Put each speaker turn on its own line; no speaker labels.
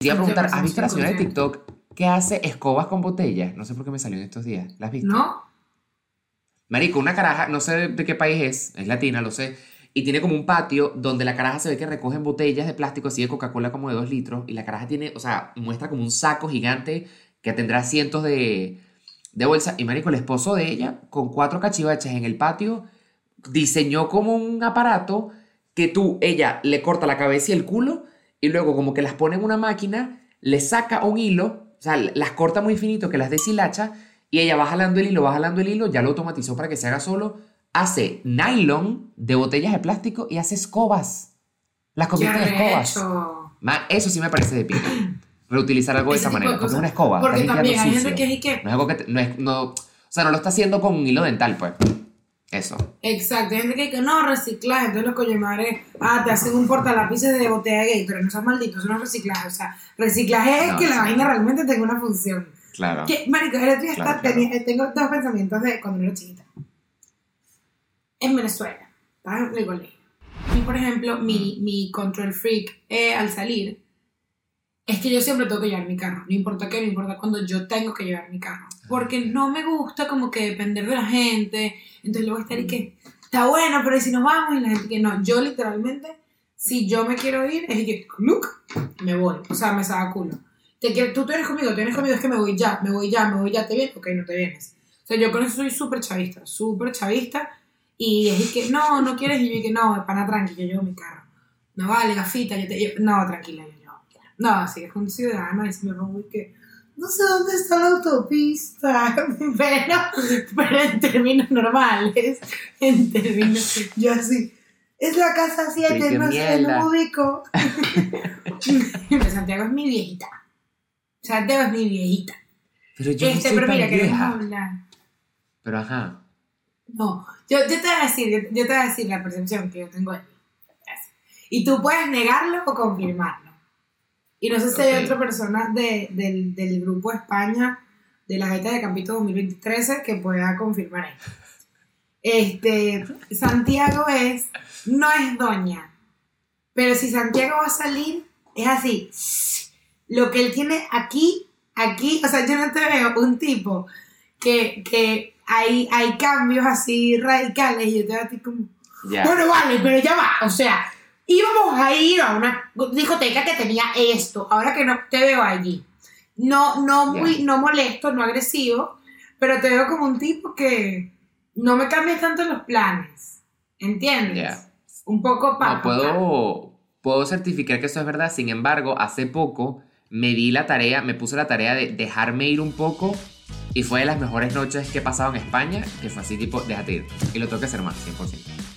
Te iba a preguntar, ¿has visto la señora de TikTok que hace escobas con botellas? No sé por qué me salió en estos días. ¿La has visto?
¿No?
Marico, una caraja, no sé de qué país es, es latina, lo sé. Y tiene como un patio donde la caraja se ve que recogen botellas de plástico así de Coca-Cola como de dos litros. Y la caraja tiene, o sea, muestra como un saco gigante que tendrá cientos de, de bolsas. Y marico, el esposo de ella, con cuatro cachivachas en el patio, diseñó como un aparato que tú, ella le corta la cabeza y el culo y luego como que las pone en una máquina, le saca un hilo, o sea, las corta muy finito que las deshilacha y ella va jalando el hilo, va jalando el hilo, ya lo automatizó para que se haga solo, hace nylon de botellas de plástico y hace escobas. Las convierte en escobas. Eso sí me parece de pico. Reutilizar algo de esa manera, porque es una escoba.
Porque también hay
limpiando
gente que es y que...
No es algo que... te- no es, no, o sea, no lo está haciendo con un hilo dental, pues. Eso.
Exacto, hay gente que dice, no, reciclaje, entonces los coño madre, ah, te hacen un portalápices de botella gay, pero no seas maldito, eso no es reciclaje, o sea, reciclaje es
No,
que la vaina realmente tenga una función.
Claro.
Que, marico, el otro día
Claro,
está-
claro.
tenía- tengo dos pensamientos de cuando era chiquita. En Venezuela, estaba en el colegio. Y, por ejemplo, mi, mi control freak eh, al salir es que yo siempre tengo que llevar mi carro. No importa qué, no importa cuando yo tengo que llevar mi carro. Porque no me gusta como que depender de la gente. Entonces luego estar y que, está bueno, pero ¿y si nos vamos? Y la gente que no. Yo literalmente, si yo me quiero ir, es que, look, me voy. O sea, me saca culo. Te quiero, tú te vienes conmigo, te vienes conmigo, es que me voy ya, me voy ya, me voy ya, ¿te vienes? Ok, no te vienes. O sea, yo con eso soy súper chavista, súper chavista. Y es que, no, no quieres, y yo que no, pana tranqui, yo llevo mi carro. No vale, gafita, yo te. No, tranquila, yo. No, así es un ciudadano y se me pongo y que, no sé dónde está la autopista, pero, pero en términos normales, en términos, yo así, es la casa 7,
qué
no sé, no ubico. Pero Santiago es mi viejita. Santiago es mi viejita.
Pero yo no
Este,
soy
pero
tan
mira, queremos
vieja.
hablar.
Pero ajá.
No, yo, yo te voy a decir, yo, yo te voy a decir la percepción que yo tengo de ti. Y tú puedes negarlo o confirmarlo. Y no sé si hay otra persona de- del, del grupo España de la Gaita de Campito 2013 que pueda confirmar esto. Este, Santiago es, no es doña, pero si Santiago va a salir, es así. Lo que él tiene aquí, aquí, o sea, yo no te veo un tipo que, que hay, hay cambios así radicales y yo te veo a ti como, bueno, vale, pero ya va, o sea, íbamos a ir a una discoteca que tenía esto, ahora que no te veo allí. No, no muy,
Ya.
no molesto, no agresivo, pero te veo como un tipo que no me cambias tanto los planes, ¿entiendes?
Ya.
Un poco para...
No, puedo, puedo certificar que eso es verdad. Sin embargo, hace poco me di la tarea, me puse la tarea de dejarme ir un poco y fue de las mejores noches que he pasado en España, que fue así tipo, déjate ir. Y lo tengo que hacer más, 100%.